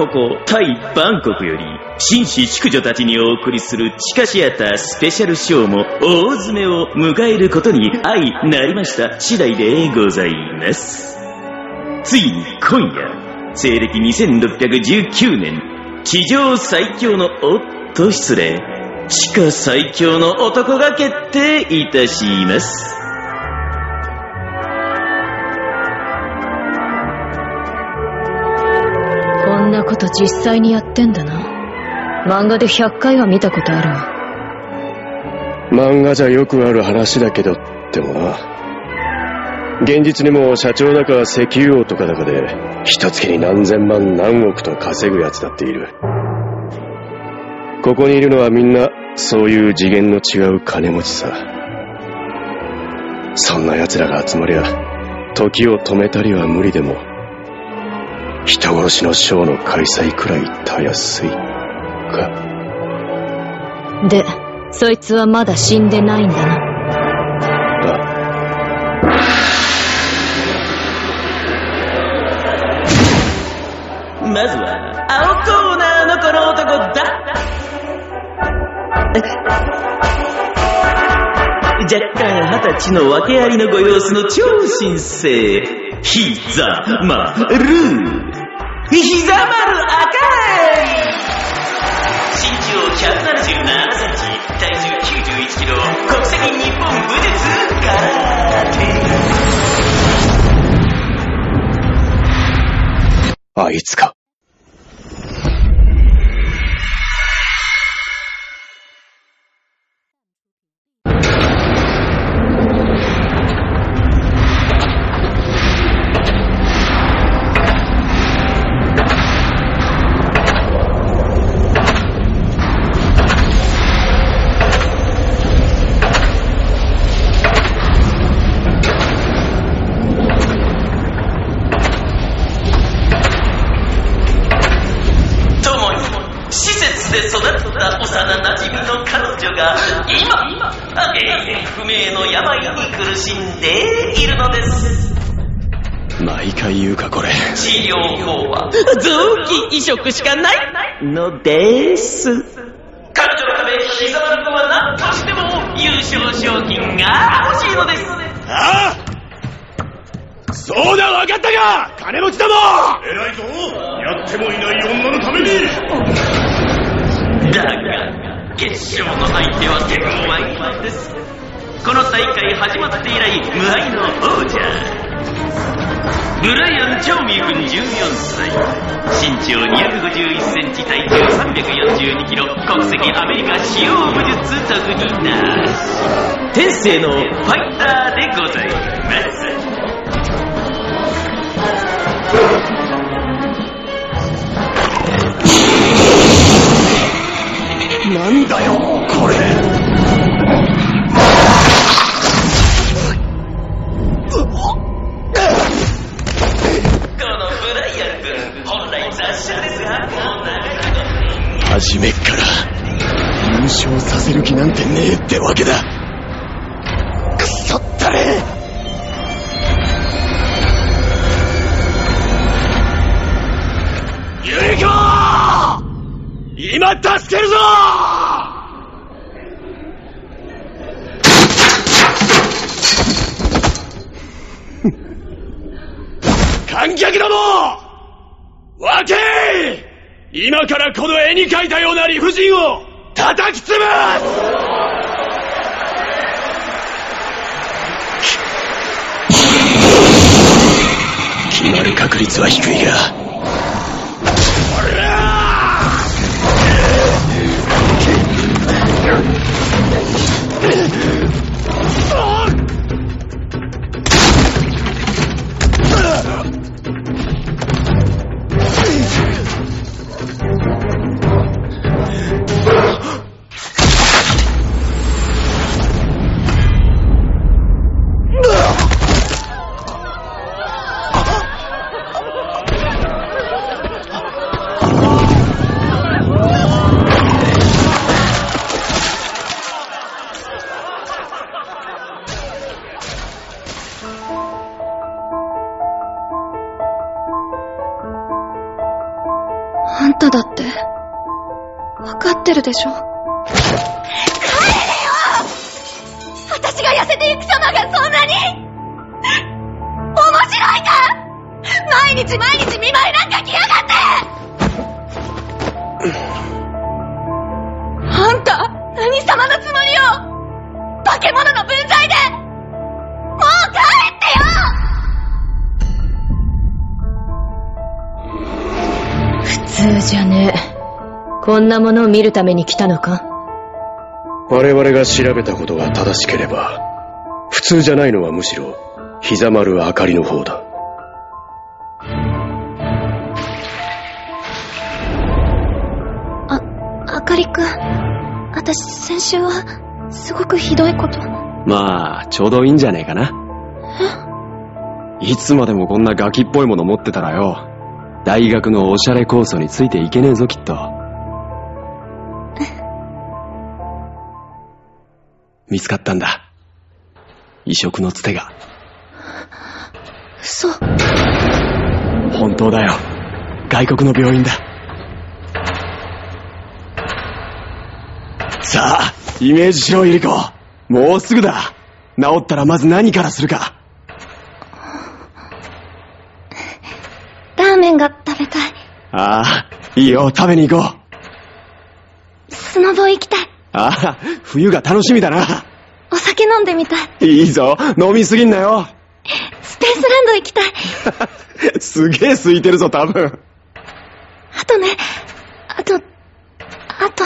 ここ、タイ・バンコクより、紳士淑女たちにお送りする地下シアタースペシャルショーも大詰めを迎えることに相なりました次第でございます。ついに今夜、西暦2619年、地上最強の、おっと失礼、地下最強の男が決定いたします。と実際にやってんだな。漫画で100回は見たことあるわ。漫画じゃよくある話だけどってもな現実にも社長だか石油王とかだかで一月に何千万何億と稼ぐやつだっているここにいるのはみんなそういう次元の違う金持ちさそんな奴らが集まりゃ時を止めたりは無理でも人殺しのショーの開催くらいたやすいか。で、そいつはまだ死んでないんだな。まずは、青コーナーのこの男だ。若干二十歳の訳ありのご様子の超新星、ひざまる。ひざまる赤い身長177センチ、体重91キロ、国籍日本武術空手。あいつか臓器移植しかない。のです。彼女のため膝丸君は何としても優勝賞金が欲しいのです。ああそうだ分かったか。金持ちだも。偉いぞ。やってもいない女のために。だが決勝の相手は天ワインです。この大会始まって以来無敗の王者ブライアン・チョーミー君14歳身長251センチ体重342キロ。国籍アメリカ使用武術特技なし天性のファイターでございます。なんだよこれ。初めっから優勝させる気なんてねえってわけだ。くそったれ。ユリコ今助けるぞ！観客どもわけ今からこの絵に描いたような理不尽を叩き潰す! 決まる確率は低いがだって、わかってるでしょ？帰れよ！私が痩せていく様がそんなに面白いか？毎日毎日見舞いなんか来やがって！あんた、何様のつもりよ？化け物の分際で通じゃねえ。こんなものを見るために来たのか？我々が調べたことが正しければ、普通じゃないのはむしろ、膝丸あかりの方だ。あ、あかりくん。私、先週は、すごくひどいこと。まあ、ちょうどいいんじゃねえかな。いつまでもこんなガキっぽいもの持ってたらよ、大学のおしゃれコースについていけねえぞ、きっと。見つかったんだ。移植のつてが。嘘。本当だよ。外国の病院だ。さあ、イメージしろ、ゆり子。もうすぐだ。治ったらまず何からするか。ラーメンが食べたい。ああ、いいよ、食べに行こう。スノボ行きたい。ああ、冬が楽しみだな。お酒飲んでみたい。いいぞ、飲みすぎんなよ。スペースランド行きたい。すげえ空いてるぞ、多分。あとね、あと、あと。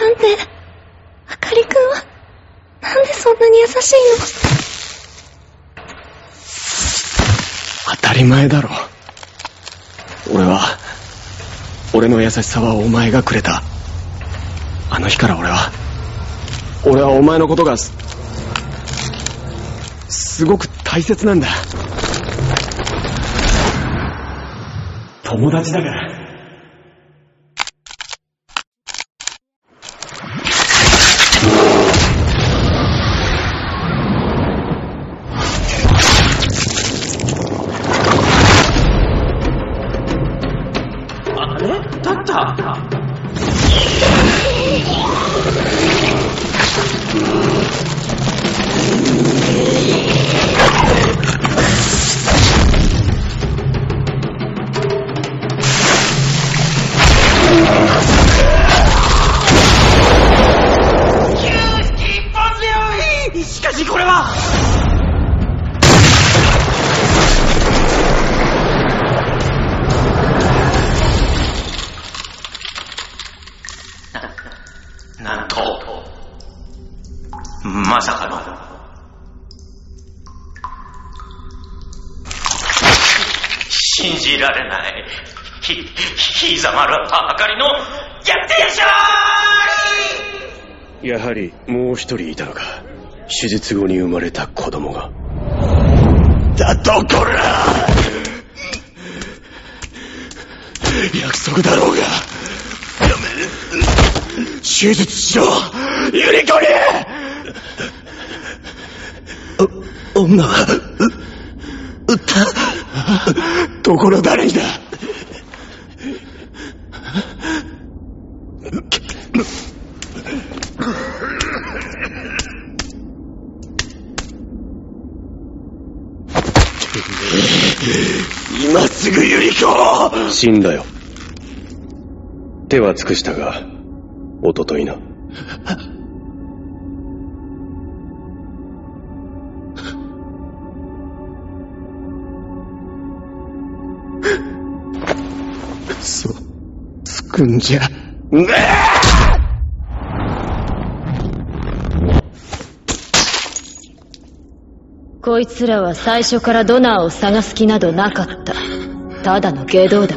なんで、あかりくんは、なんでそんなに優しい当たり前だろ。俺は、俺の優しさはお前がくれた。あの日から俺は、俺はお前のことがす、すごく大切なんだ。友達だから。られない、ひ、ひざまるあかりの、やってやしょやはり、もう一人いたのか。手術後に生まれた子供が。だとこら！約束だろうが。手術しろ！ゆり子にお女はう撃ったところ誰にだ？今すぐゆり子死んだよ。手は尽くしたが、おとといな。くんじゃこいつらは最初からドナーを探す気などなかった。ただの下道だ。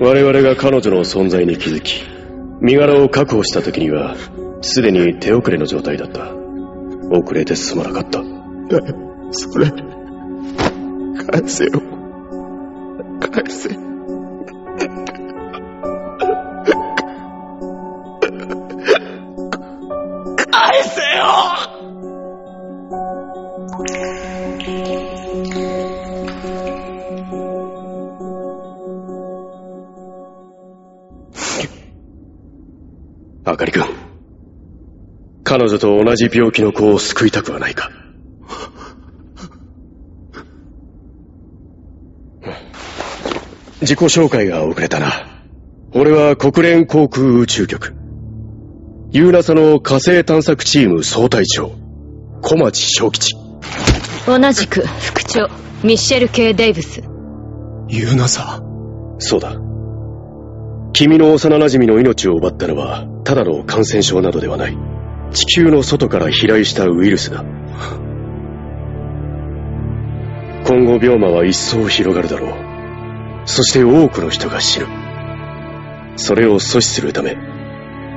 我々が彼女の存在に気づき、身柄を確保した時には、すでに手遅れの状態だった。遅れてすまなかった。それ返せよかりくん。彼女と同じ病気の子を救いたくはないか？自己紹介が遅れたな。俺は国連航空宇宙局。ユーナサの火星探索チーム総隊長、小町小吉。同じく副長ミッシェル・ケイ・デイブスユーナサ？そうだ。君の幼馴染の命を奪ったのは、ただの感染症などではない。地球の外から飛来したウイルスだ。今後病魔は一層広がるだろう。そして多くの人が死ぬ。それを阻止するため、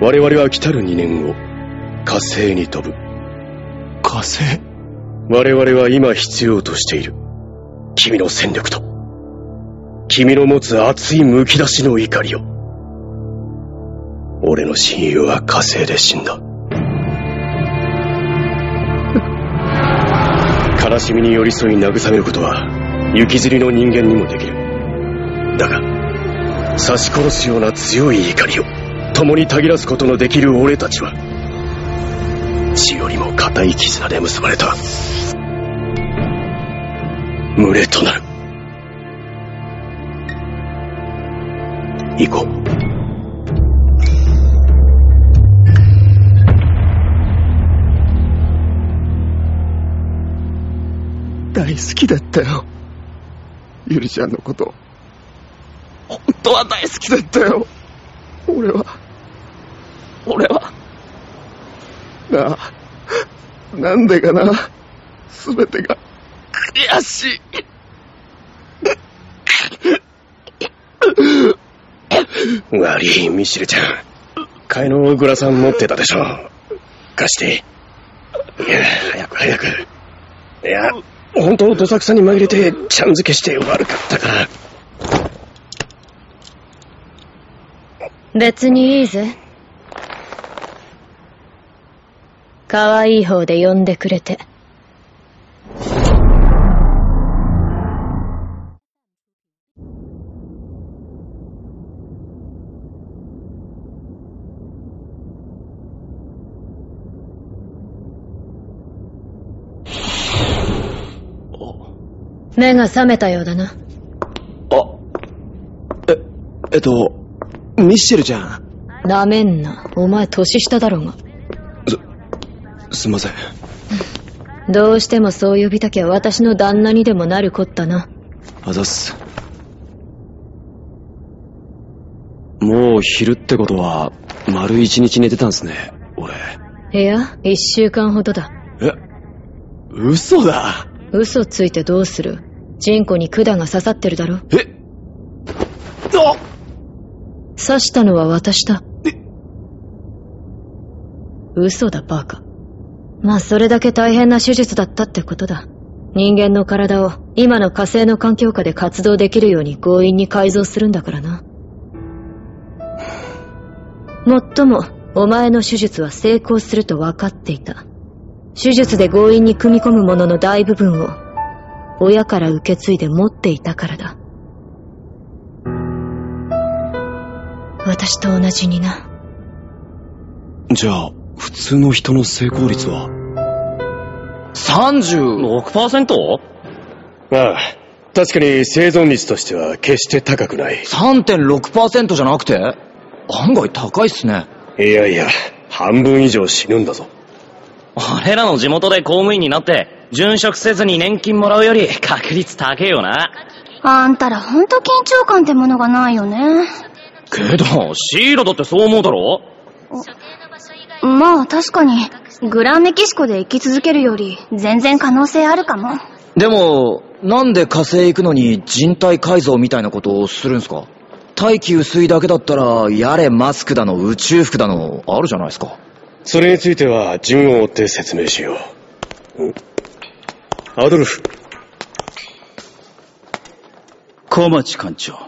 我々は来たる2年後、火星に飛ぶ。火星？我々は今必要としている。君の戦力と、君の持つ熱い剥き出しの怒りを。俺の親友は火星で死んだ。悲しみに寄り添い慰めることは、雪吊りの人間にもできる。だが、刺し殺すような強い怒りを、共にたぎらすことのできる俺たちは、血よりも固い絆で結ばれた。群れとなる。行こう。好きだったよ。ゆりちゃんのこと。本当は大好きだったよ。俺は。俺は。なあ、なんでかな。すべてが、悔しい。悪い、ミシルちゃん。替えのグラサン持ってたでしょ。貸して。いや、早く早く。いや、本当どさくさに紛れて、ちゃんづけして悪かったから。別にいいぜ可愛い方で呼んでくれて目が覚めたようだなあ、え、えっと、ミッシェルちゃん。なめんなお前年下だろうがすんません。どうしてもそう呼びたきゃ私の旦那にでもなるこったなあざっす。もう昼ってことは、丸一日寝てたんすね、俺。いや一週間ほどだえ、嘘だ。嘘ついてどうする？チンコに管が刺さってるだろ。え？あ！刺したのは私だ。嘘だバカ。まあそれだけ大変な手術だったってことだ。人間の体を今の火星の環境下で活動できるように強引に改造するんだからな。もっともお前の手術は成功すると分かっていた。手術で強引に組み込むものの大部分を親から受け継いで持っていたからだ私と同じになじゃあ、普通の人の成功率は？36%?3.6% ああ、確かに生存率としては決して高くない。じゃなくて？案外高いっすね。いやいや、半分以上死ぬんだぞ。俺らの地元で公務員になって、殉職せずに年金もらうより確率高えよな。あんたらほんと緊張感ってものがないよね。けど、シーラだってそう思うだろ？まあ確かに、グランメキシコで生き続けるより全然可能性あるかも。でも、なんで火星行くのに人体改造みたいなことをするんすか？大気薄いだけだったら、やれマスクだの宇宙服だの、あるじゃないですか。それについては順を追って説明しよう。んアドルフ、小町館長。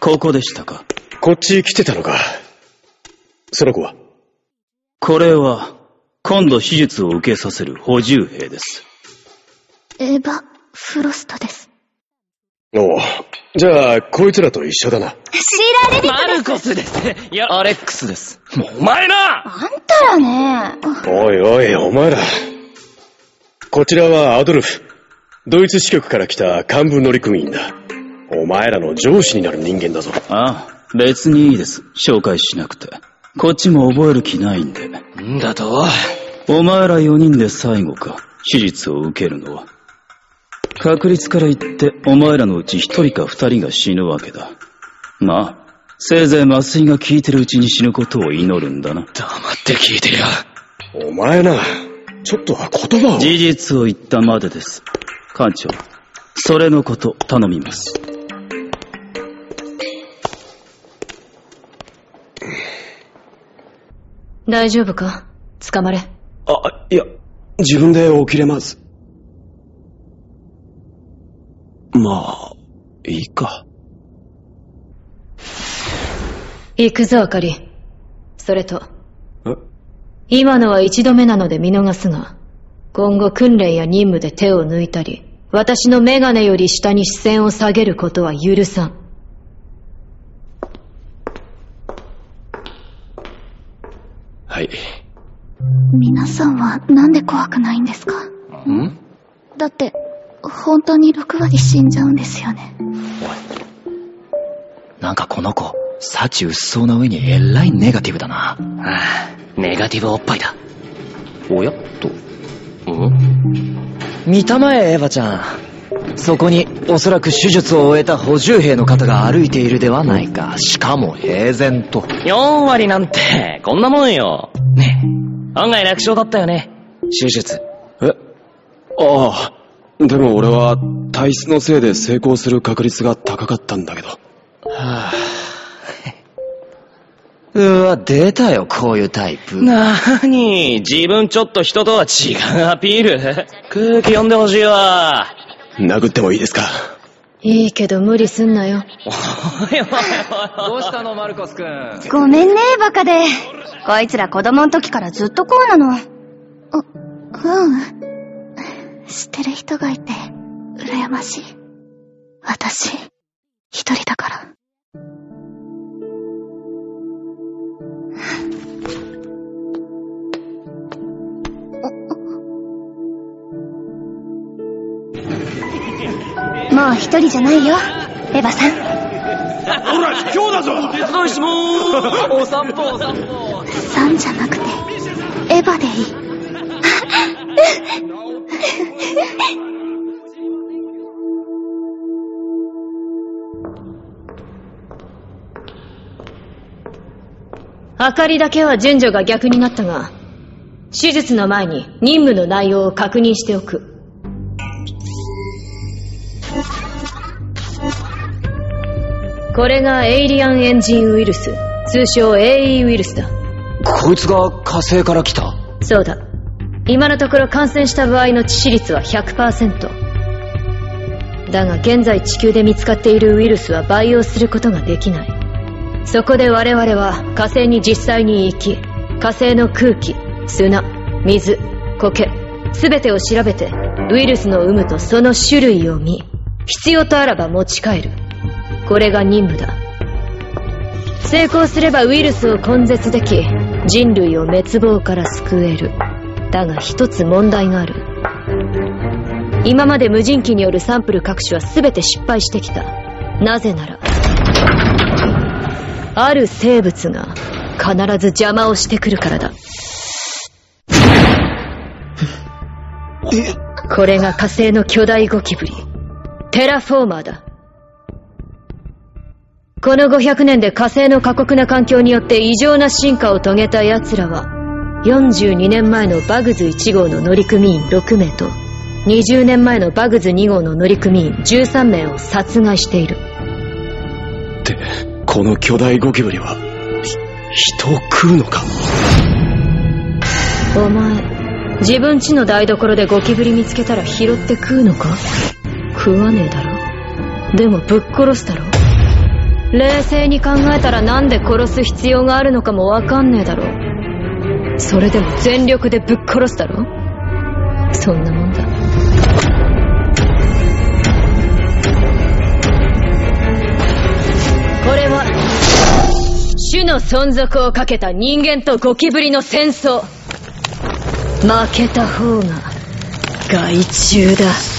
ここでしたか？こっち来てたのか。その子は？これは、今度手術を受けさせる補充兵です。エヴァ・フロストです。おう。じゃあ、こいつらと一緒だな。シーラーレディマルコスですいや、アレックスです。もうお前なあんたらね。おいおい、お前ら。こちらはアドルフ。ドイツ支局から来た幹部乗組員だ。お前らの上司になる人間だぞ。ああ、別にいいです。紹介しなくて。こっちも覚える気ないんで。んだと？お前ら4人で最後か。手術を受けるのは。確率から言って、お前らのうち1人か2人が死ぬわけだ。まあ、せいぜい麻酔が効いてるうちに死ぬことを祈るんだな。黙って聞いてや。お前な、ちょっとは言葉を。事実を言ったまでです。艦長、それのこと頼みます。大丈夫か？捕まれ。あ、いや、自分で起きれます。まあ、いいか。行くぞ、あかり。それと、え今のは一度目なので見逃すが、今後訓練や任務で手を抜いたり、私のメガネより下に視線を下げることは許さん。はい。皆さんはなんで怖くないんですか？ん？だって、本当に6割死んじゃうんですよね。なんかこの子、幸薄そうな上にえらいネガティブだな。ああ、ネガティブおっぱいだ。おやと。ん？見たまえ、エヴァちゃん。そこに、おそらく手術を終えた補充兵の方が歩いているではないか。しかも平然と。4割なんて、こんなもんよ。ねえ、案外楽勝だったよね。手術。え？ああ、でも俺は体質のせいで成功する確率が高かったんだけど。はぁ。うわ、出たよ、こういうタイプ。なーに、自分ちょっと人とは違うアピール？空気読んでほしいわ。殴ってもいいですか？いいけど無理すんなよ。おいおいおいおい。どうしたの、マルコス君？ごめんね、バカで。こいつら子供の時からずっとこうなの。う、うん。知ってる人がいて、羨ましい。私、一人だから。一人じゃないよ、エヴァさん。ほら、今日だぞ手伝いしまーす。お散歩お散歩。さんじゃなくて、エヴァでいい。あかりだけは順序が逆になったが、手術の前に任務の内容を確認しておく。これがエイリアンエンジンウイルス、通称 AE ウイルスだ。こいつが火星から来た。そうだ。今のところ感染した場合の致死率は100%。だが現在地球で見つかっているウイルスは培養することができない。そこで我々は火星に実際に行き、火星の空気、砂、水、苔、すべてを調べて、ウイルスの有無とその種類を見、必要とあらば持ち帰る。これが任務だ。成功すればウイルスを根絶でき、人類を滅亡から救える。だが一つ問題がある。今まで無人機によるサンプル各種は全て失敗してきた。なぜなら、ある生物が必ず邪魔をしてくるからだ。これが火星の巨大ゴキブリ。テラフォーマーだ。この500年で火星の過酷な環境によって異常な進化を遂げた奴らは、42年前のバグズ1号の乗組員6名と、20年前のバグズ2号の乗組員13名を殺害している。って、この巨大ゴキブリは、ひ人を食うのか？お前、自分家の台所でゴキブリ見つけたら拾って食うのか？食わねえだろ？でもぶっ殺すだろ？冷静に考えたらなんで殺す必要があるのかもわかんねえだろそれでも全力でぶっ殺すだろそんなもんだ。これは種の存続をかけた人間とゴキブリの戦争。負けた方が害虫だ。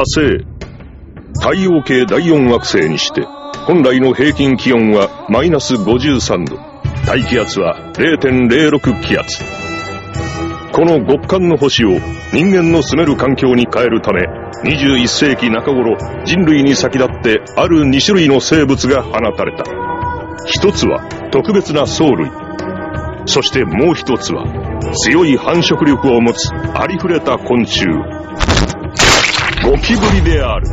火星太陽系第4惑星にして本来の平均気温はマイナス53度。大気圧は0.06気圧。この極寒の星を人間の住める環境に変えるため21世紀中頃人類に先立ってある2種類の生物が放たれた。一つは特別な藻類。そしてもう一つは強い繁殖力を持つありふれた昆虫。ゴキブリである。